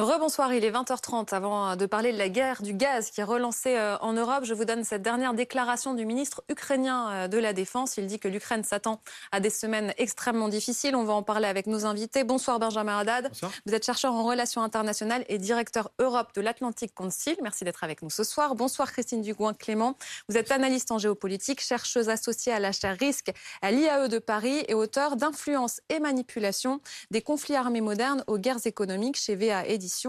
Rebonsoir, il est 20h30. Avant de parler de la guerre du gaz qui est relancée euh, en Europe, je vous donne cette dernière déclaration du ministre ukrainien euh, de la Défense. Il dit que l'Ukraine s'attend à des semaines extrêmement difficiles. On va en parler avec nos invités. Bonsoir Benjamin Haddad. Vous êtes chercheur en relations internationales et directeur Europe de l'Atlantic Council. Merci d'être avec nous ce soir. Bonsoir Christine Dugouin-Clément. Vous êtes analyste en géopolitique, chercheuse associée à l'achat risque à l'IAE de Paris et auteur d'Influence et manipulation des conflits armés modernes aux guerres économiques chez VA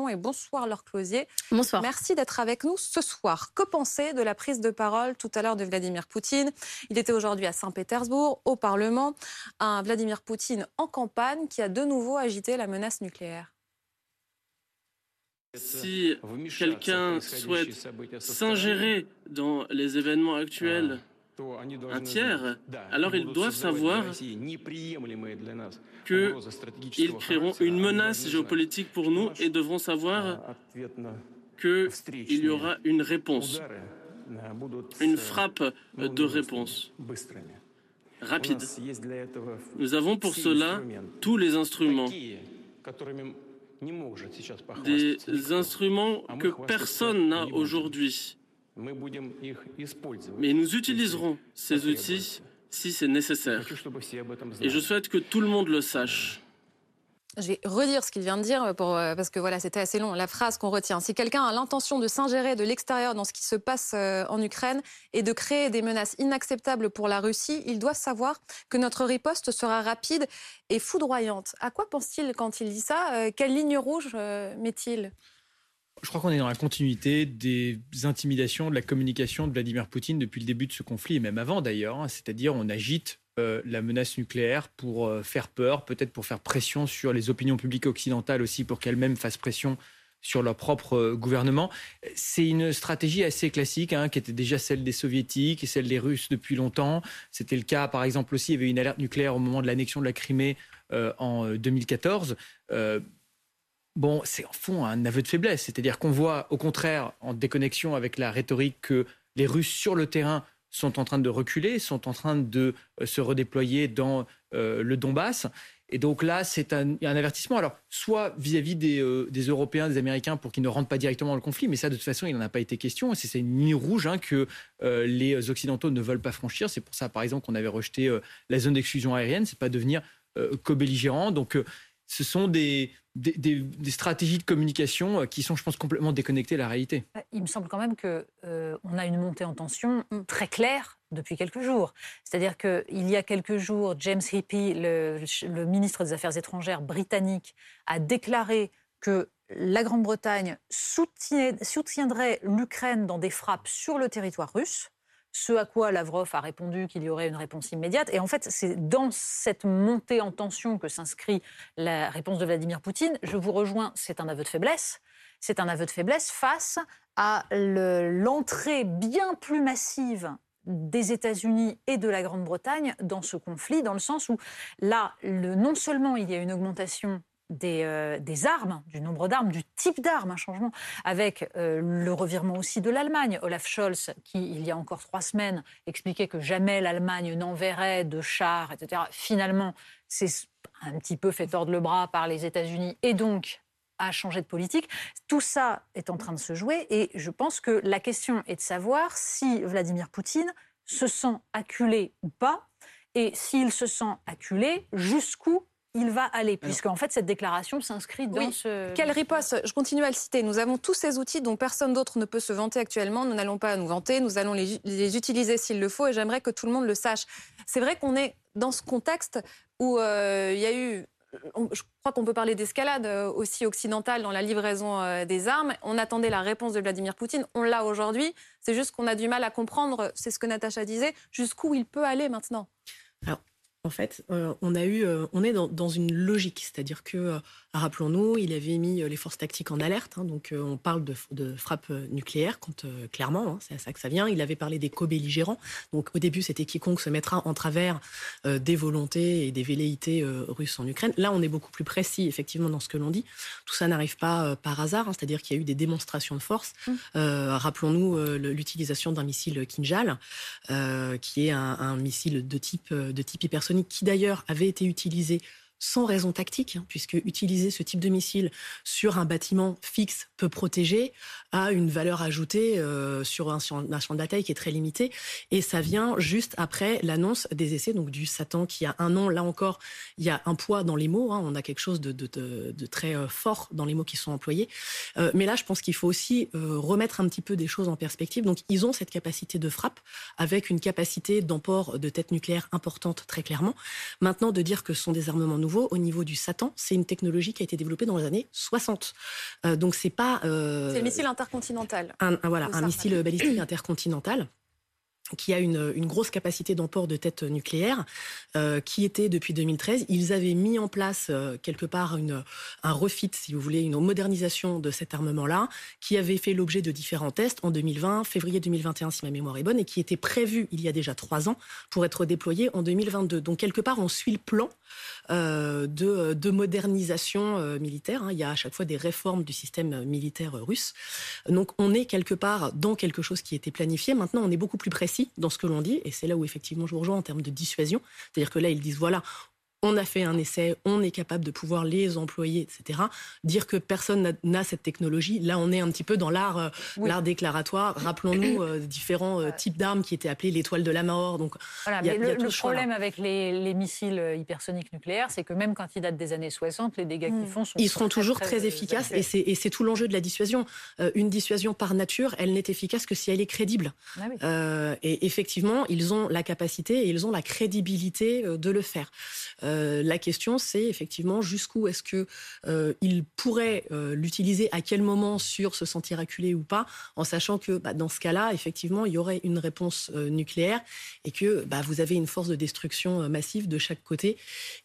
Et bonsoir Laure Closier. Bonsoir. Merci d'être avec nous ce soir. Que penser de la prise de parole tout à l'heure de Vladimir Poutine? Il était aujourd'hui à Saint-Pétersbourg, au Parlement, un Vladimir Poutine en campagne qui a de nouveau agité la menace nucléaire. Si quelqu'un souhaite s'ingérer dans les événements actuels, un tiers, alors ils doivent savoir qu'ils créeront une menace géopolitique pour nous et devront savoir qu'il y aura une réponse, une frappe de réponse. rapide. Nous avons pour cela tous les instruments, des instruments que personne n'a aujourd'hui. Mais nous utiliserons ces outils si c'est nécessaire. Et je souhaite que tout le monde le sache. Je vais redire ce qu'il vient de dire pour, euh, parce que voilà, c'était assez long. La phrase qu'on retient. Si quelqu'un a l'intention de s'ingérer de l'extérieur dans ce qui se passe euh, en Ukraine et de créer des menaces inacceptables pour la Russie, il doit savoir que notre riposte sera rapide et foudroyante. À quoi pense-t-il quand il dit ça euh, Quelle ligne rouge met-il? Je crois qu'on est dans la continuité des intimidations de la communication de Vladimir Poutine depuis le début de ce conflit, et même avant d'ailleurs. Hein. C'est-à-dire on agite euh, la menace nucléaire pour euh, faire peur, peut-être pour faire pression sur les opinions publiques occidentales aussi, pour qu'elles-mêmes fassent pression sur leur propre euh, gouvernement. C'est une stratégie assez classique, hein, qui était déjà celle des soviétiques et celle des russes depuis longtemps. C'était le cas, par exemple, aussi, il y avait une alerte nucléaire au moment de l'annexion de la Crimée en 2014 bon, c'est en fond un aveu de faiblesse. C'est-à-dire qu'on voit, au contraire, en déconnexion avec la rhétorique, que les Russes sur le terrain sont en train de reculer, sont en train de euh, se redéployer dans euh, le Donbass. Et donc là, c'est un, avertissement. Alors, soit vis-à-vis euh, des, Européens, des Américains, pour qu'ils ne rentrent pas directement dans le conflit, mais ça, de toute façon, il n'en a pas été question. C'est une ligne rouge hein, que les Occidentaux ne veulent pas franchir. C'est pour ça, par exemple, qu'on avait rejeté la zone d'exclusion aérienne. C'est pas devenir co-belligérant. Donc, ce sont des, des, stratégies de communication euh, qui sont, je pense, complètement déconnectées de la réalité. Bah, il me semble quand même qu'on euh, a une montée en tension très claire depuis quelques jours. C'est-à-dire qu'il y a quelques jours, James Hippie, le, ministre des Affaires étrangères britannique, a déclaré que la Grande-Bretagne soutiendrait l'Ukraine dans des frappes sur le territoire russe. Ce à quoi Lavrov a répondu qu'il y aurait une réponse immédiate. Et en fait, c'est dans cette montée en tension que s'inscrit la réponse de Vladimir Poutine. Je vous rejoins, c'est un aveu de faiblesse. C'est un aveu de faiblesse face à l'entrée bien plus massive des États-Unis et de la Grande-Bretagne dans ce conflit, dans le sens où là, non seulement il y a une augmentation euh, des, armes, du nombre d'armes, du type d'armes, un changement, avec euh, le revirement aussi de l'Allemagne. Olaf Scholz, qui il y a encore trois semaines expliquait que jamais l'Allemagne n'enverrait de chars, etc. Finalement, c'est un petit peu fait tordre le bras par les États-Unis et donc a changé de politique. Tout ça est en train de se jouer et je pense que la question est de savoir si Vladimir Poutine se sent acculé ou pas et s'il se sent acculé, jusqu'où il va aller, puisque en fait cette déclaration s'inscrit dans ce... Quelle riposte Je continue à le citer. Nous avons tous ces outils dont personne d'autre ne peut se vanter actuellement. Nous n'allons pas nous vanter, nous allons les, utiliser s'il le faut, et j'aimerais que tout le monde le sache. C'est vrai qu'on est dans ce contexte où euh, il y a eu je crois qu'on peut parler d'escalade euh, aussi occidentale dans la livraison euh, des armes. On attendait la réponse de Vladimir Poutine. On l'a aujourd'hui. C'est juste qu'on a du mal à comprendre, c'est ce que Natacha disait, jusqu'où il peut aller maintenant. Alors, en fait, euh, on a eu, euh, on est dans, une logique, c'est-à-dire que, euh, rappelons-nous, il avait mis les forces tactiques en alerte, hein, donc on parle de, de frappe nucléaire, quand clairement, hein, c'est à ça que ça vient. Il avait parlé des co-belligérants, donc au début c'était quiconque se mettra en travers des volontés et des velléités russes en Ukraine. Là, on est beaucoup plus précis, effectivement, dans ce que l'on dit. Tout ça n'arrive pas par hasard, hein, c'est-à-dire qu'il y a eu des démonstrations de force. Mmh. rappelons-nous l'utilisation d'un missile Kinjal, qui est un, un, missile de type de type hypersonique qui d'ailleurs avait été utilisé sans raison tactique, hein, puisque utiliser ce type de missile sur un bâtiment fixe peut protéger, a une valeur ajoutée euh, sur un champ, de bataille qui est très limité. Et ça vient juste après l'annonce des essais donc du Satan qui a un an. Là encore, il y a un poids dans les mots. Hein, on a quelque chose de, très euh, fort dans les mots qui sont employés. Euh, mais là, je pense qu'il faut aussi remettre un petit peu des choses en perspective. Donc, ils ont cette capacité de frappe avec une capacité d'emport de tête nucléaire importante, très clairement. Maintenant, de dire que ce sont des armements nouveaux au niveau du Satan, c'est une technologie qui a été développée dans les années 60. Euh, donc c'est pas. Euh, c'est le missile intercontinental. Un, voilà, un missile balistique intercontinental qui a une, grosse capacité d'emport de tête nucléaire, euh, qui était depuis 2013. Ils avaient mis en place euh, quelque part un refit, si vous voulez, une modernisation de cet armement-là, qui avait fait l'objet de différents tests en 2020, février 2021, si ma mémoire est bonne, et qui était prévu il y a déjà trois ans pour être déployé en 2022. Donc quelque part, on suit le plan euh, de, de, modernisation militaire. Il y a à chaque fois des réformes du système militaire russe. Donc on est quelque part dans quelque chose qui était planifié. Maintenant, on est beaucoup plus précis dans ce que l'on dit, et c'est là où effectivement je vous rejoins en termes de dissuasion. C'est-à-dire que là, ils disent voilà, on a fait un essai, on est capable de pouvoir les employer, etc. Dire que personne n'a cette technologie, là on est un petit peu dans l'art euh, l'art déclaratoire. Rappelons-nous euh, différents euh, types d'armes qui étaient appelées l'étoile de la mort. Donc, voilà, le, problème avec les, missiles hypersoniques nucléaires, c'est que même quand ils datent des années 60, les dégâts qu'ils hmm. font sont Ils seront toujours très, efficaces et c'est tout l'enjeu de la dissuasion. une dissuasion par nature, elle n'est efficace que si elle est crédible. Ah et effectivement, ils ont la capacité et ils ont la crédibilité de le faire. Euh, la question, c'est effectivement jusqu'où est-ce que euh, il pourrait euh, l'utiliser, à quel moment sur se sentir acculé ou pas, en sachant que bah, dans ce cas-là, effectivement, il y aurait une réponse nucléaire et que bah, vous avez une force de destruction massive de chaque côté.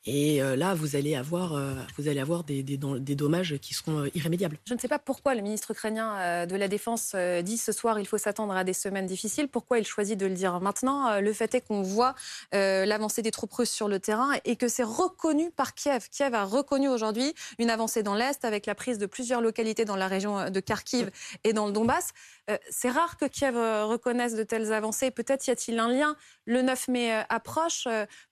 Et là, vous allez avoir, vous allez avoir des, dommages qui seront irrémédiables. Je ne sais pas pourquoi le ministre ukrainien de la Défense dit ce soir il faut s'attendre à des semaines difficiles. Pourquoi il choisit de le dire maintenant Le fait est qu'on voit l'avancée des troupes russes sur le terrain et que c'est reconnu par Kiev. Kiev a reconnu aujourd'hui une avancée dans l'Est avec la prise de plusieurs localités dans la région de Kharkiv et dans le Donbass. Euh, c'est rare que Kiev euh, reconnaisse de telles avancées. Peut-être y a-t-il un lien. Le 9 mai euh, approche.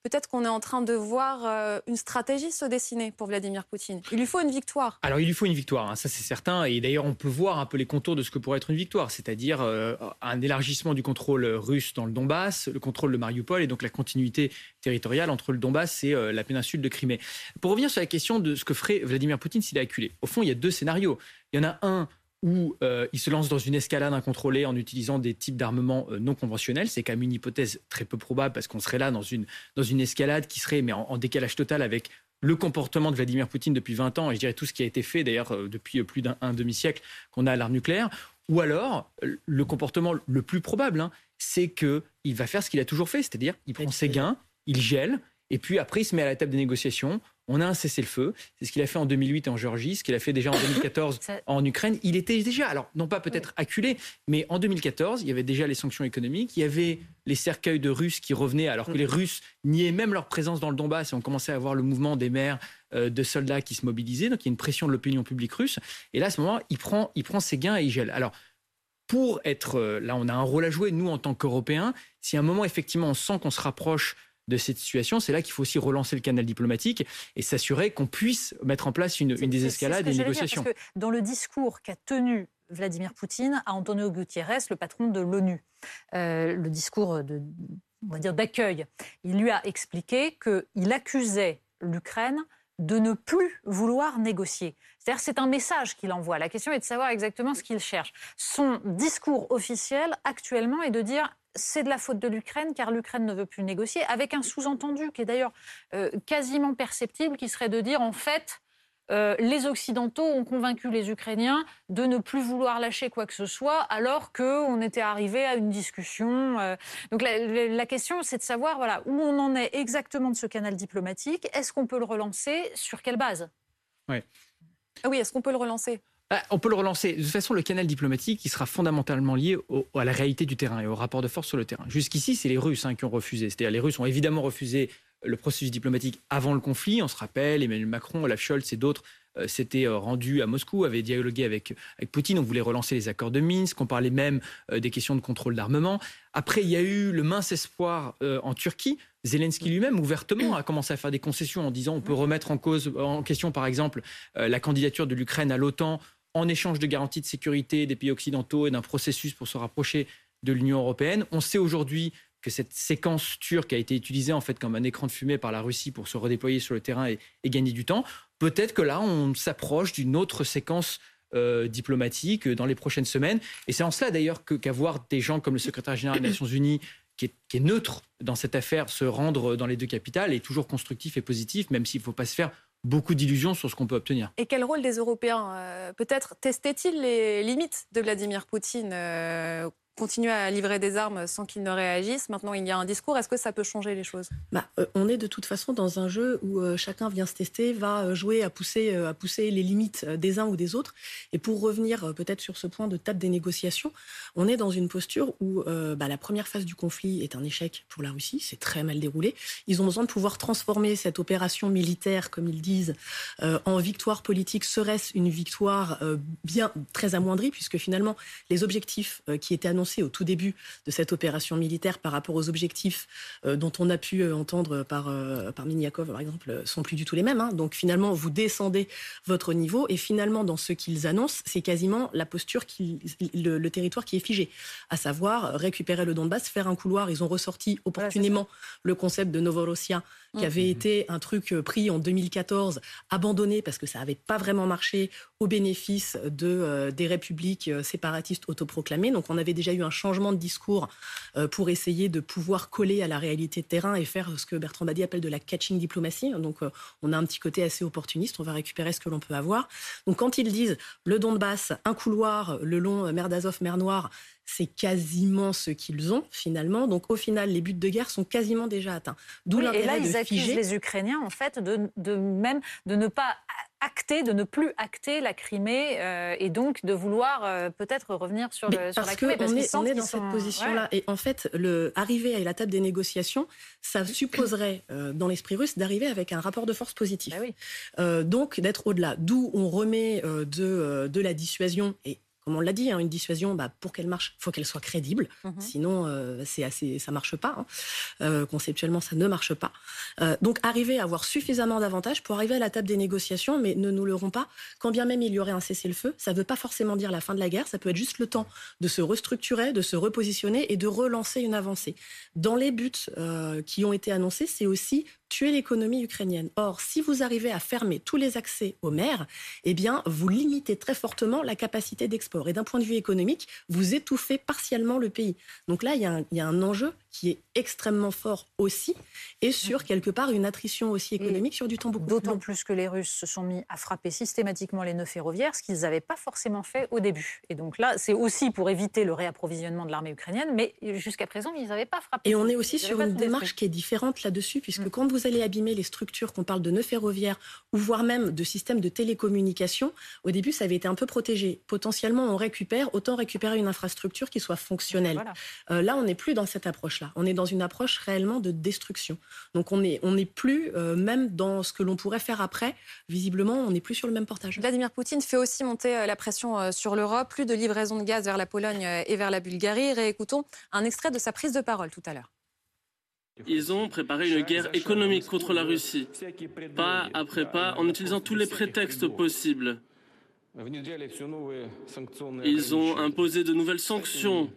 Peut-être qu'on est en train de voir une stratégie se dessiner pour Vladimir Poutine. Il lui faut une victoire. Alors il lui faut une victoire, hein, ça c'est certain. Et d'ailleurs on peut voir un peu les contours de ce que pourrait être une victoire, c'est-à-dire un élargissement du contrôle russe dans le Donbass, le contrôle de Mariupol et donc la continuité territoriale entre le Donbass et la péninsule de Crimée. Pour revenir sur la question de ce que ferait Vladimir Poutine s'il est acculé, au fond il y a deux scénarios. Il y en a un où euh, il se lance dans une escalade incontrôlée en utilisant des types d'armements euh, non conventionnels. C'est quand même une hypothèse très peu probable parce qu'on serait là dans une, dans une escalade qui serait mais en, décalage total avec le comportement de Vladimir Poutine depuis 20 ans et je dirais tout ce qui a été fait d'ailleurs euh, depuis plus d'un demi-siècle qu'on a à l'arme nucléaire. Ou alors, le comportement le plus probable, hein, c'est qu'il va faire ce qu'il a toujours fait, c'est-à-dire il prend ses gains, il gèle, et puis après il se met à la table des négociations, on a un cessez-le-feu. C'est ce qu'il a fait en 2008 en Géorgie, ce qu'il a fait déjà en 2014 en Ukraine. Il était déjà, alors non pas peut-être acculé, mais en 2014, il y avait déjà les sanctions économiques, il y avait les cercueils de Russes qui revenaient, alors que les Russes niaient même leur présence dans le Donbass et on commençait à voir le mouvement des maires euh, de soldats qui se mobilisaient. Donc il y a une pression de l'opinion publique russe. Et là, à ce moment, il prend, il prend ses gains et il gèle. Alors, pour être euh, là, on a un rôle à jouer, nous, en tant qu'Européens. Si à un moment, effectivement, on sent qu'on se rapproche de cette situation, c'est là qu'il faut aussi relancer le canal diplomatique et s'assurer qu'on puisse mettre en place une, désescalade et une négociation. parce que dans le discours qu'a tenu Vladimir Poutine à Antonio Gutiérrez, le patron de l'ONU, euh, le discours de, on va dire d'accueil, il lui a expliqué qu'il accusait l'Ukraine de ne plus vouloir négocier. C'est-à-dire c'est un message qu'il envoie. La question est de savoir exactement ce qu'il cherche. Son discours officiel actuellement est de dire c'est de la faute de l'Ukraine car l'Ukraine ne veut plus négocier, avec un sous-entendu qui est d'ailleurs euh, quasiment perceptible, qui serait de dire en fait, euh, les Occidentaux ont convaincu les Ukrainiens de ne plus vouloir lâcher quoi que ce soit, alors qu'on était arrivé à une discussion. Euh. Donc la, question, c'est de savoir voilà, où on en est exactement de ce canal diplomatique. Est-ce qu'on peut le relancer? Sur quelle base? Oui. Ah oui, est-ce qu'on peut le relancer? Bah, on peut le relancer. De toute façon, le canal diplomatique, il sera fondamentalement lié à la réalité du terrain et au rapport de force sur le terrain. Jusqu'ici, c'est les Russes hein, qui ont refusé. C'est-à-dire, les Russes ont évidemment refusé le processus diplomatique avant le conflit. On se rappelle, Emmanuel Macron, Olaf Scholz et d'autres s'était rendu à Moscou, avait dialogué avec, avec Poutine. On voulait relancer les accords de Minsk. On parlait même des questions de contrôle d'armement. Après, il y a eu le mince espoir en Turquie. Zelensky lui-même, ouvertement, a commencé à faire des concessions en disant on peut remettre en cause, en question, par exemple, la candidature de l'Ukraine à l'OTAN en échange de garanties de sécurité des pays occidentaux et d'un processus pour se rapprocher de l'Union européenne. On sait aujourd'hui que cette séquence turque a été utilisée en fait comme un écran de fumée par la Russie pour se redéployer sur le terrain et, gagner du temps. Peut-être que là, on s'approche d'une autre séquence euh, diplomatique dans les prochaines semaines. Et c'est en cela d'ailleurs qu'avoir des gens comme le secrétaire général des Nations Unies qui est, qui est, neutre dans cette affaire, se rendre dans les deux capitales est toujours constructif et positif, même s'il ne faut pas se faire beaucoup d'illusions sur ce qu'on peut obtenir. Et quel rôle des Européens euh, Peut-être testait-il les limites de Vladimir Poutine euh, continuer à livrer des armes sans qu'ils ne réagissent. Maintenant, il y a un discours. Est-ce que ça peut changer les choses? Bah, euh, On est de toute façon dans un jeu où euh, chacun vient se tester, va euh, jouer à pousser, à pousser les limites des uns ou des autres. Et pour revenir peut-être sur ce point de table des négociations, on est dans une posture où bah, la première phase du conflit est un échec pour la Russie. C'est très mal déroulé. Ils ont besoin de pouvoir transformer cette opération militaire, comme ils disent, en victoire politique. Serait-ce une victoire bien très amoindrie, puisque finalement, les objectifs qui étaient annoncés au tout début de cette opération militaire par rapport aux objectifs euh, dont on a pu euh, entendre par, euh, par Miniakov, par exemple, sont plus du tout les mêmes. Hein. Donc finalement, vous descendez votre niveau et finalement, dans ce qu'ils annoncent, c'est quasiment la posture, qui, le, territoire qui est figé, à savoir récupérer le Donbass, faire un couloir. Ils ont ressorti opportunément le concept de Novorossia qui avait mmh. été un truc pris en 2014, abandonné parce que ça n'avait pas vraiment marché au bénéfice de, des républiques séparatistes autoproclamées. Donc on avait déjà eu un changement de discours euh, pour essayer de pouvoir coller à la réalité de terrain et faire ce que Bertrand Badi appelle de la catching diplomatie. Donc, euh, on a un petit côté assez opportuniste. On va récupérer ce que l'on peut avoir. Donc, quand ils disent le Donbass, un couloir, le long euh, mer d'Azov, mer Noire, c'est quasiment ce qu'ils ont finalement. Donc au final, les buts de guerre sont quasiment déjà atteints. D'où Et là, ils accusent les Ukrainiens en fait de, de, même de ne pas acter, de ne plus acter la Crimée euh, et donc de vouloir euh, peut-être revenir sur, le, sur la Crimée. Parce qu'on est, est dans cette position-là. Et en fait, le, arriver à la table des négociations, ça supposerait, euh, dans l'esprit russe, d'arriver avec un rapport de force positif. Bah donc d'être au-delà. D'où on remet de, de la dissuasion et comme on l'a dit, hein, une dissuasion, bah, pour qu'elle marche, faut qu'elle soit crédible. Mhm. Sinon, euh, c'est assez, ça marche pas. Hein. Euh, conceptuellement, ça ne marche pas. Euh, donc, arriver à avoir suffisamment d'avantages pour arriver à la table des négociations, mais ne nous leurrons pas. Quand bien même il y aurait un cessez-le-feu, ça ne veut pas forcément dire la fin de la guerre. Ça peut être juste le temps de se restructurer, de se repositionner et de relancer une avancée. Dans les buts qui ont été annoncés, c'est aussi tuer l'économie ukrainienne. Or, si vous arrivez à fermer tous les accès aux mers, eh bien, vous limitez très fortement la capacité d'export. Et d'un point de vue économique, vous étouffez partiellement le pays. Donc là, il y il y a un enjeu qui est extrêmement fort aussi, et sur mhm. quelque part une attrition aussi économique sur du temps beaucoup D'autant plus que les Russes se sont mis à frapper systématiquement les nœuds ferroviaires, ce qu'ils n'avaient pas forcément fait au début. Et donc là, c'est aussi pour éviter le réapprovisionnement de l'armée ukrainienne, mais jusqu'à présent, ils n'avaient pas frappé. Et on est aussi sur une démarche qui est différente là-dessus, puisque mm. quand vous allez abîmer les structures, qu'on parle de nœuds ferroviaires, ou voire même de systèmes de télécommunication, au début, ça avait été un peu protégé. Potentiellement, on récupère, autant récupérer une infrastructure qui soit fonctionnelle. Euh, là, on n'est plus dans cette approche on est dans une approche réellement de destruction. Donc on n'est on plus, euh, même dans ce que l'on pourrait faire après, visiblement, on n'est plus sur le même portage. Vladimir Poutine fait aussi monter euh, la pression euh, sur l'Europe, plus de livraison de gaz vers la Pologne et vers la Bulgarie. Réécoutons un extrait de sa prise de parole tout à l'heure. Ils ont préparé une guerre économique contre la Russie, pas après pas, en utilisant tous les prétextes possibles. Ils ont imposé de nouvelles sanctions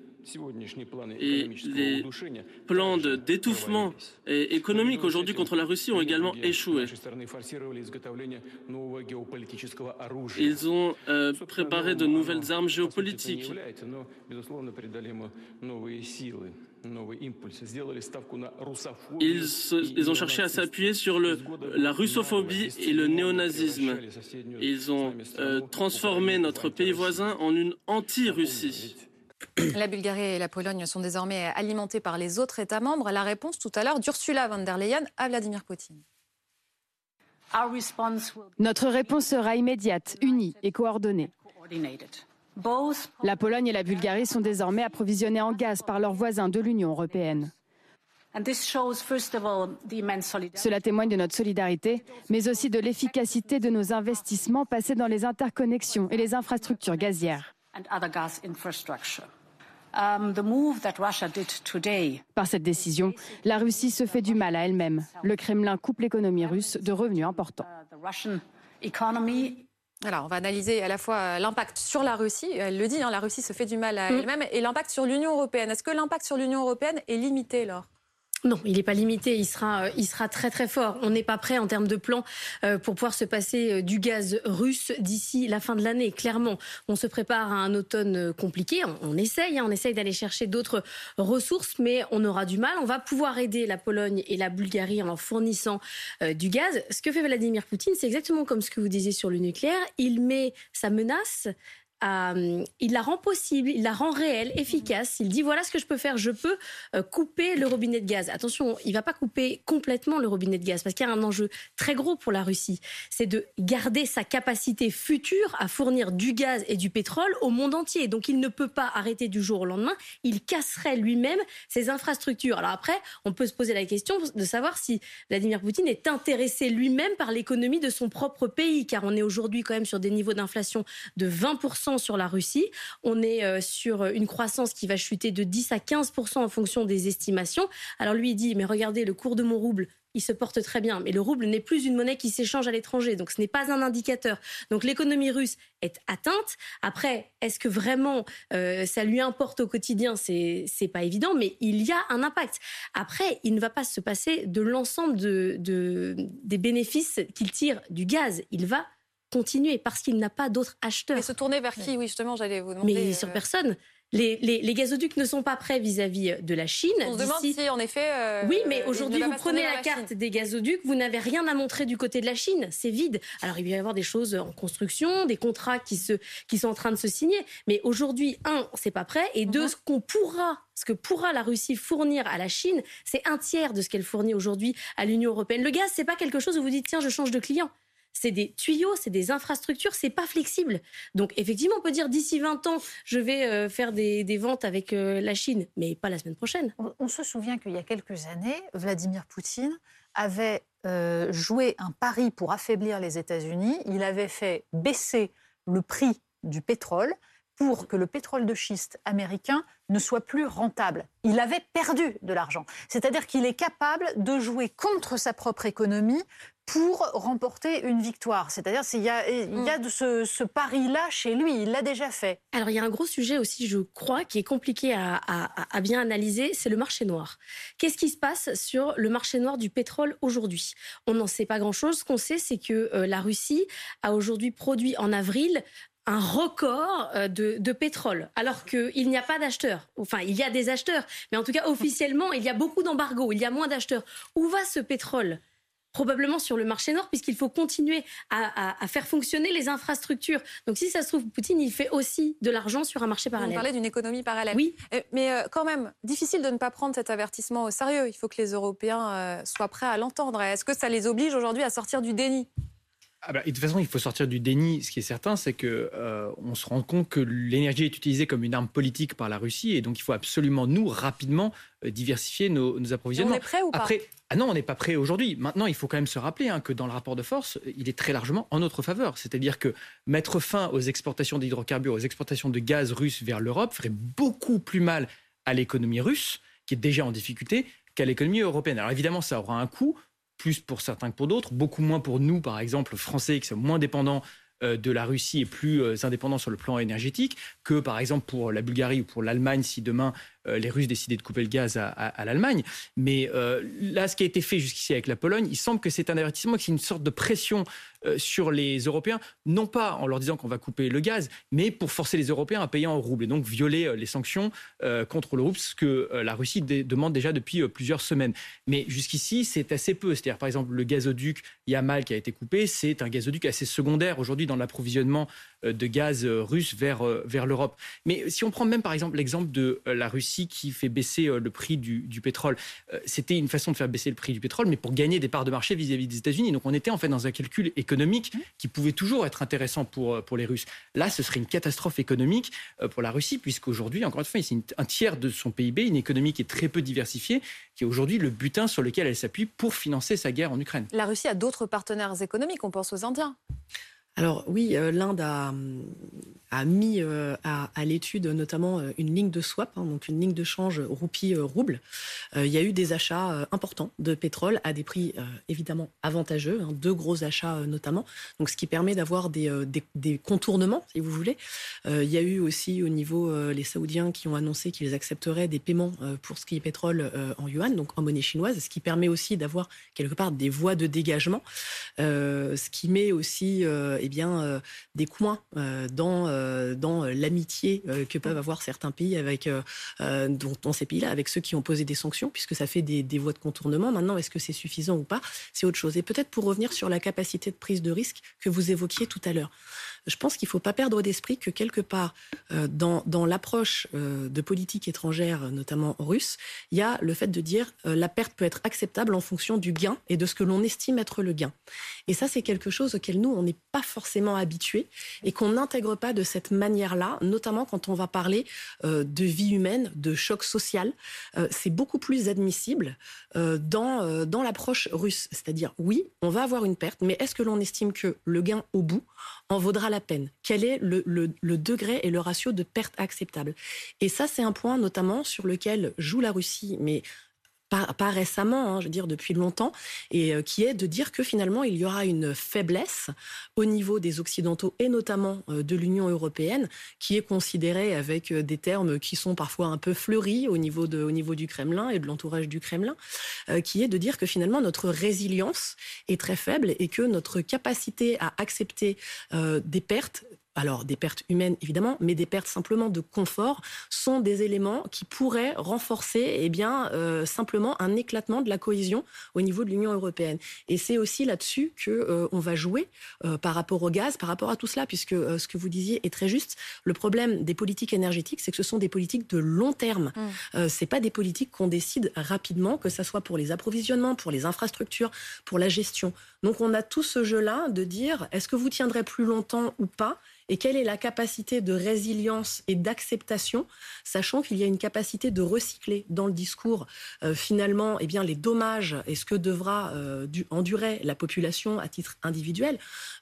et les plans d'étouffement économique aujourd'hui contre la Russie ont également échoué. Ils ont euh, préparé de nouvelles armes géopolitiques. Ils, ont cherché à s'appuyer sur le, la russophobie et le néonazisme. Ils ont euh, transformé notre pays voisin en une anti-Russie. La Bulgarie et la Pologne sont désormais alimentées par les autres États membres. La réponse tout à l'heure d'Ursula von der Leyen à Vladimir Poutine. Notre réponse sera immédiate, unie et coordonnée. La Pologne et la Bulgarie sont désormais approvisionnées en gaz par leurs voisins de l'Union européenne. Cela témoigne de notre solidarité, mais aussi de l'efficacité de nos investissements passés dans les interconnexions et les infrastructures gazières. Um, Par cette décision, la Russie se fait du mal à elle-même. Le Kremlin coupe l'économie russe de revenus importants. Uh, alors, on va analyser à la fois euh, l'impact sur la Russie, elle le dit, hein, la Russie se fait du mal à mm. elle-même, et l'impact sur l'Union européenne. Est-ce que l'impact sur l'Union européenne est limité, Laure? Non, il n'est pas limité, il sera, euh, il sera très très fort. On n'est pas prêt en termes de plan euh, pour pouvoir se passer euh, du gaz russe d'ici la fin de l'année. Clairement, on se prépare à un automne compliqué. On, essaye, hein, on essaye d'aller chercher d'autres ressources, mais on aura du mal. On va pouvoir aider la Pologne et la Bulgarie en leur fournissant du gaz. Ce que fait Vladimir Poutine, c'est exactement comme ce que vous disiez sur le nucléaire. Il met sa menace euh, il la rend possible, il la rend réelle, efficace. Il dit voilà ce que je peux faire, je peux euh, couper le robinet de gaz. Attention, il va pas couper complètement le robinet de gaz parce qu'il y a un enjeu très gros pour la Russie, c'est de garder sa capacité future à fournir du gaz et du pétrole au monde entier. Donc il ne peut pas arrêter du jour au lendemain. Il casserait lui-même ses infrastructures. Alors après, on peut se poser la question de savoir si Vladimir Poutine est intéressé lui-même par l'économie de son propre pays, car on est aujourd'hui quand même sur des niveaux d'inflation de 20 sur la Russie. On est euh, sur une croissance qui va chuter de 10 à 15 en fonction des estimations. Alors lui il dit, mais regardez, le cours de mon rouble, il se porte très bien. Mais le rouble n'est plus une monnaie qui s'échange à l'étranger, donc ce n'est pas un indicateur. Donc l'économie russe est atteinte. Après, est-ce que vraiment euh, ça lui importe au quotidien? C'est pas évident, mais il y a un impact. Après, il ne va pas se passer de l'ensemble de, de, des bénéfices qu'il tire du gaz. Il va continuer parce qu'il n'a pas d'autres acheteurs. Et se tourner vers qui Oui, justement, j'allais vous demander. Mais sur euh, personne. Les, les, gazoducs ne sont pas prêts vis-à-vis de la Chine. On se demande si, en effet. Euh, oui, mais aujourd'hui, vous prenez la, carte des gazoducs, vous n'avez rien à montrer du côté de la Chine. C'est vide. Alors, il va y avoir des choses en construction, des contrats qui, se, qui sont en train de se signer. Mais aujourd'hui, un, c'est pas prêt. Et deux, mhm. ce qu'on pourra, ce que pourra la Russie fournir à la Chine, c'est un tiers de ce qu'elle fournit aujourd'hui à l'Union européenne. Le gaz, c'est pas quelque chose où vous dites, tiens, je change de client c'est des tuyaux, c'est des infrastructures, c'est pas flexible. Donc effectivement, on peut dire d'ici 20 ans, je vais euh, faire des, ventes avec euh, la Chine, mais pas la semaine prochaine. On, se souvient qu'il y a quelques années, Vladimir Poutine avait euh, joué un pari pour affaiblir les États-Unis. Il avait fait baisser le prix du pétrole pour que le pétrole de schiste américain ne soit plus rentable. Il avait perdu de l'argent. C'est-à-dire qu'il est capable de jouer contre sa propre économie pour remporter une victoire. C'est-à-dire qu'il y a, il y a de ce, pari-là chez lui, il l'a déjà fait. Alors il y a un gros sujet aussi, je crois, qui est compliqué à, à bien analyser, c'est le marché noir. Qu'est-ce qui se passe sur le marché noir du pétrole aujourd'hui? On n'en sait pas grand-chose. Ce qu'on sait, c'est que euh, la Russie a aujourd'hui produit en avril un record euh, de, de pétrole, alors qu'il n'y a pas d'acheteurs. Enfin, il y a des acheteurs, mais en tout cas, officiellement, il y a beaucoup d'embargos, il y a moins d'acheteurs. Où va ce pétrole? Probablement sur le marché noir, puisqu'il faut continuer à, faire fonctionner les infrastructures. Donc si ça se trouve, Poutine, il fait aussi de l'argent sur un marché parallèle. Vous parlez d'une économie parallèle. Oui. Euh, mais euh, quand même, difficile de ne pas prendre cet avertissement au sérieux. Il faut que les Européens soient prêts à l'entendre. Est-ce que ça les oblige aujourd'hui à sortir du déni? Ah bah, de toute façon, il faut sortir du déni. Ce qui est certain, c'est que on se rend compte que l'énergie est utilisée comme une arme politique par la Russie, et donc il faut absolument nous rapidement diversifier nos, nos approvisionnements. On est prêt ou pas? Après, ah non, on n'est pas prêt aujourd'hui. Maintenant, il faut quand même se rappeler hein, que dans le rapport de force, il est très largement en notre faveur. C'est-à-dire que mettre fin aux exportations d'hydrocarbures, aux exportations de gaz russe vers l'Europe ferait beaucoup plus mal à l'économie russe, qui est déjà en difficulté, qu'à l'économie européenne. Alors évidemment, ça aura un coût, plus pour certains que pour d'autres, beaucoup moins pour nous, par exemple, français, qui sommes moins dépendants euh, de la Russie et plus euh, indépendants sur le plan énergétique que, par exemple, pour la Bulgarie ou pour l'Allemagne, si demain les Russes décidaient de couper le gaz à, l'Allemagne. Mais euh, là, ce qui a été fait jusqu'ici avec la Pologne, il semble que c'est un avertissement, que c'est une sorte de pression euh, sur les Européens, non pas en leur disant qu'on va couper le gaz, mais pour forcer les Européens à payer en rouble et donc violer les sanctions contre le rouble, ce que la Russie demande déjà depuis plusieurs semaines. Mais jusqu'ici, c'est assez peu. C'est-à-dire, par exemple, le gazoduc Yamal qui a été coupé, c'est un gazoduc assez secondaire aujourd'hui dans l'approvisionnement de gaz russe vers, vers l'Europe. Mais si on prend même par exemple l'exemple de la Russie qui fait baisser le prix du, pétrole, c'était une façon de faire baisser le prix du pétrole, mais pour gagner des parts de marché vis-à-vis des États-Unis. Donc on était en fait dans un calcul économique qui pouvait toujours être intéressant pour, pour les Russes. Là, ce serait une catastrophe économique pour la Russie, puisqu'aujourd'hui, encore une fois, c'est un tiers de son PIB, une économie qui est très peu diversifiée, qui est aujourd'hui le butin sur lequel elle s'appuie pour financer sa guerre en Ukraine. La Russie a d'autres partenaires économiques, on pense aux Indiens. Alors oui, euh, l'Inde a, mis euh, à, l'étude notamment euh, une ligne de swap, hein, donc une ligne de change roupie-rouble. il y a eu des achats importants de pétrole à des prix évidemment avantageux, hein, deux gros achats notamment, donc ce qui permet d'avoir des, des, contournements, si vous voulez. il y a eu aussi au niveau les Saoudiens qui ont annoncé qu'ils accepteraient des paiements pour ce qui est pétrole en yuan, donc en monnaie chinoise, ce qui permet aussi d'avoir quelque part des voies de dégagement, ce qui met aussi eh bien, des coins dans euh, dans l'amitié euh, que peuvent avoir certains pays avec euh, dans, ces pays-là, avec ceux qui ont posé des sanctions, puisque ça fait des voies de contournement. Maintenant, est-ce que c'est suffisant ou pas? C'est autre chose. Et peut-être pour revenir sur la capacité de prise de risque que vous évoquiez tout à l'heure je pense qu'il ne faut pas perdre d'esprit que quelque part, euh, dans, dans l'approche euh, de politique étrangère, notamment russe, il y a le fait de dire euh, la perte peut être acceptable en fonction du gain et de ce que l'on estime être le gain. Et ça, c'est quelque chose auquel nous, on n'est pas forcément habitués et qu'on n'intègre pas de cette manière-là, notamment quand on va parler de vie humaine, de choc social. c'est beaucoup plus admissible dans, dans l'approche russe. C'est-à-dire, oui, on va avoir une perte, mais est-ce que l'on estime que le gain au bout en vaudra la peine. Quel est le, degré et le ratio de perte acceptable? Et ça, c'est un point notamment sur lequel joue la Russie, mais pas, récemment, hein, je veux dire depuis longtemps, et euh, qui est de dire que finalement il y aura une faiblesse au niveau des Occidentaux et notamment euh, de l'Union européenne, qui est considérée avec euh, des termes qui sont parfois un peu fleuris au niveau, de, au niveau du Kremlin et de l'entourage du Kremlin, qui est de dire que finalement notre résilience est très faible et que notre capacité à accepter des pertes alors des pertes humaines évidemment, mais des pertes simplement de confort, sont des éléments qui pourraient renforcer eh bien, euh, simplement un éclatement de la cohésion au niveau de l'Union européenne. Et c'est aussi là-dessus qu'on euh, on va jouer euh, par rapport au gaz, par rapport à tout cela, puisque ce que vous disiez est très juste. Le problème des politiques énergétiques, c'est que ce sont des politiques de long terme. Mmh. c'est pas des politiques qu'on décide rapidement, que ce soit pour les approvisionnements, pour les infrastructures, pour la gestion. Donc on a tout ce jeu-là de dire est-ce que vous tiendrez plus longtemps ou pas? Et quelle est la capacité de résilience et d'acceptation, sachant qu'il y a une capacité de recycler dans le discours euh, finalement eh bien, les dommages et ce que devra euh, endurer la population à titre individuel,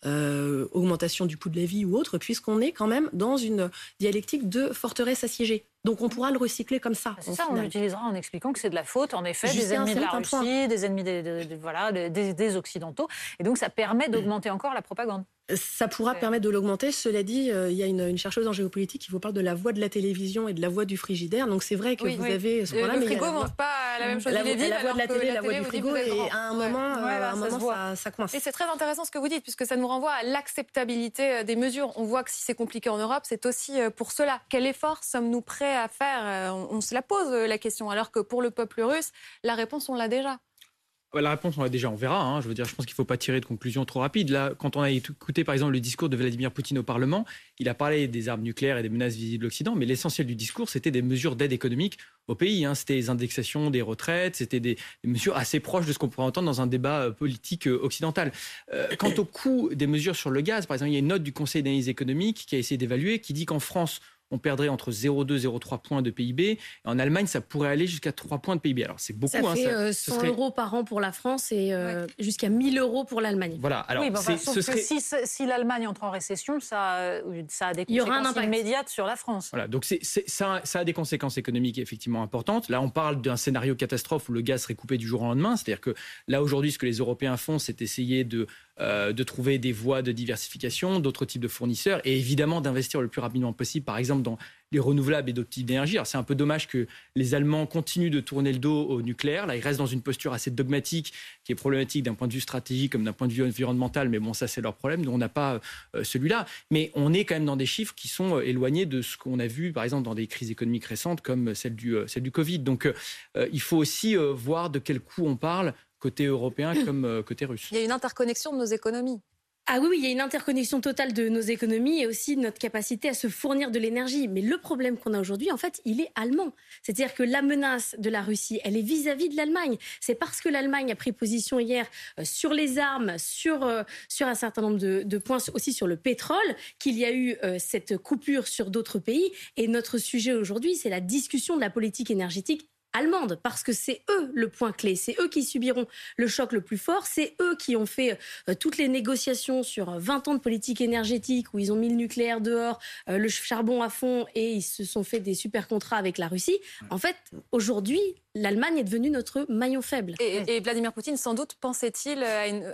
euh, augmentation du coût de la vie ou autre, puisqu'on est quand même dans une dialectique de forteresse assiégée. Donc on pourra le recycler comme ça. C'est ça, on l'utilisera en expliquant que c'est de la faute, en effet, des ennemis de la Russie, des ennemis des, voilà, des, Occidentaux. Et donc ça permet d'augmenter encore la propagande. Ça pourra permettre de l'augmenter. Cela dit, euh, il y a une, chercheuse en géopolitique qui vous parle de la voix de la télévision et de la voix du frigidaire. Donc c'est vrai que vous avez ce Le, frigo ne mange pas la même chose. La, la, la voix de la télé, la, voix du frigo, et à un moment, euh, un moment ça, ça, coince. Et c'est très intéressant ce que vous dites, puisque ça nous renvoie à l'acceptabilité euh, des mesures. On voit que si c'est compliqué en Europe, c'est aussi pour cela. Quel effort sommes-nous prêts à faire? On, on se la pose la question, alors que pour le peuple russe, la réponse, on l'a déjà. La réponse, on l'a déjà, on verra. Hein. Je veux dire, je pense qu'il ne faut pas tirer de conclusions trop rapides. Là, quand on a écouté, par exemple, le discours de Vladimir Poutine au Parlement, il a parlé des armes nucléaires et des menaces visibles de l'Occident, mais l'essentiel du discours, c'était des mesures d'aide économique au pays. Hein. C'était les indexations des retraites, c'était des, mesures assez proches de ce qu'on pourrait entendre dans un débat euh, politique euh, occidental. Euh, quant au coût des mesures sur le gaz, par exemple, il y a une note du Conseil d'analyse économique qui a essayé d'évaluer, qui dit qu'en France, on perdrait entre 0,2 et 0,3 points de PIB. En Allemagne, ça pourrait aller jusqu'à 3 points de PIB. Alors c'est beaucoup. Ça hein, fait 100 euh, euros par an pour la France et euh, jusqu'à 1000 euros pour l'Allemagne. Voilà. Alors, oui, ce serait... si, si l'Allemagne entre en récession, ça, ça a des conséquences immédiates sur la France. Voilà. Donc ça, ça a des conséquences économiques effectivement importantes. Là, on parle d'un scénario catastrophe où le gaz serait coupé du jour au lendemain. C'est-à-dire que là, aujourd'hui, ce que les Européens font, c'est essayer de euh, de trouver des voies de diversification, d'autres types de fournisseurs et évidemment d'investir le plus rapidement possible, par exemple, dans les renouvelables et d'autres types d'énergie. Alors c'est un peu dommage que les Allemands continuent de tourner le dos au nucléaire. Là, ils restent dans une posture assez dogmatique qui est problématique d'un point de vue stratégique comme d'un point de vue environnemental, mais bon, ça c'est leur problème. Nous, on n'a pas euh, celui-là. Mais on est quand même dans des chiffres qui sont euh, éloignés de ce qu'on a vu, par exemple, dans des crises économiques récentes comme celle celle du Covid. Donc il faut aussi voir de quel coût on parle côté européen comme euh, côté russe. Il y a une interconnexion de nos économies. ah oui, oui, il y a une interconnexion totale de nos économies et aussi de notre capacité à se fournir de l'énergie. Mais le problème qu'on a aujourd'hui, en fait, il est allemand. C'est-à-dire que la menace de la Russie, elle est vis-à-vis de l'Allemagne. C'est parce que l'Allemagne a pris position hier euh, sur les armes, sur, euh, sur un certain nombre de, de, points, aussi sur le pétrole, qu'il y a eu euh, cette coupure sur d'autres pays. Et notre sujet aujourd'hui, c'est la discussion de la politique énergétique allemande, parce que c'est eux le point clé, c'est eux qui subiront le choc le plus fort, c'est eux qui ont fait euh, toutes les négociations sur 20 ans de politique énergétique, où ils ont mis le nucléaire dehors, euh, le charbon à fond, et ils se sont fait des super contrats avec la Russie. En fait, aujourd'hui, l'Allemagne est devenue notre maillon faible. Et, Vladimir Poutine, sans doute, pensait-il,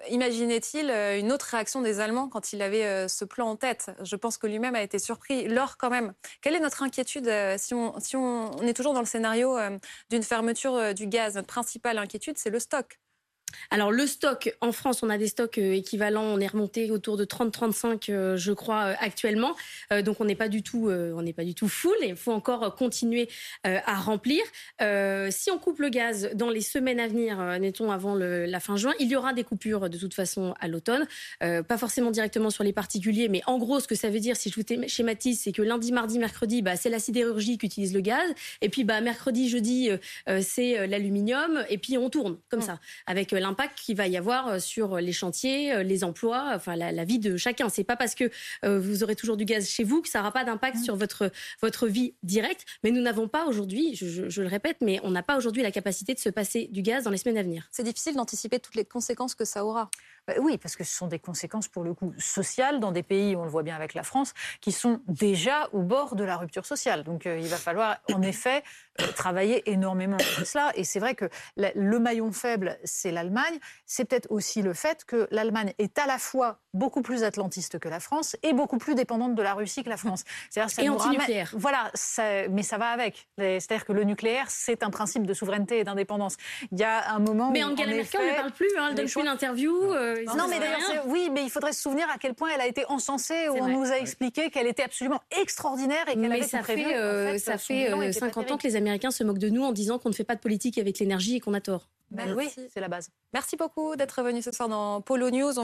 imaginait-il une autre réaction des Allemands quand il avait euh, ce plan en tête? Je pense que lui-même a été surpris. Lors, quand même, quelle est notre inquiétude si on, si on, est toujours dans le scénario d'une fermeture euh, du gaz. Notre principale inquiétude, c'est le stock. Alors le stock, en France, on a des stocks euh, équivalents, on est remonté autour de 30-35, euh, je crois, euh, actuellement. donc on n'est pas du tout, on n'est pas du tout full. Et il faut encore continuer à remplir. si on coupe le gaz dans les semaines à venir, mettons avant la fin juin, il y aura des coupures de toute façon à l'automne, pas forcément directement sur les particuliers, mais en gros, ce que ça veut dire, si je vous schématise, c'est que lundi, mardi, mercredi, bah, c'est la sidérurgie qui utilise le gaz, et puis bah, mercredi, jeudi, c'est l'aluminium, et puis on tourne comme ça. Avec l'impact qu'il va y avoir euh, sur les chantiers, euh, les emplois, enfin la, vie de chacun. C'est pas parce que euh, vous aurez toujours du gaz chez vous que ça n'aura pas d'impact mmh. sur votre votre vie directe. Mais nous n'avons pas aujourd'hui, je, le répète, mais on n'a pas aujourd'hui la capacité de se passer du gaz dans les semaines à venir. C'est difficile d'anticiper toutes les conséquences que ça aura. Bah oui, parce que ce sont des conséquences pour le coup sociales dans des pays, on le voit bien avec la France, qui sont déjà au bord de la rupture sociale. Donc il va falloir en effet travailler énormément sur cela. Et c'est vrai que le maillon faible, c'est l'Allemagne. C'est peut-être aussi le fait que l'Allemagne est à la fois beaucoup plus atlantiste que la France et beaucoup plus dépendante de la Russie que la France. et anti-nucléaire. Voilà, mais ça va avec. C'est-à-dire que le nucléaire, c'est un principe de souveraineté et d'indépendance. Il y a un moment mais Angela Merkel ne parle plus, hein, elle donne plus l'interview. Euh, non, mais d'ailleurs, oui, mais il faudrait se souvenir à quel point elle a été encensée, où on nous a expliqué qu'elle était absolument extraordinaire et qu'elle avait ça fait, euh, ça fait 50 euh, ans que les Américains se moquent de nous en disant qu'on ne fait pas de politique avec l'énergie et qu'on a tort. Ben oui, c'est la base. Merci beaucoup d'être venu ce soir dans Polo News.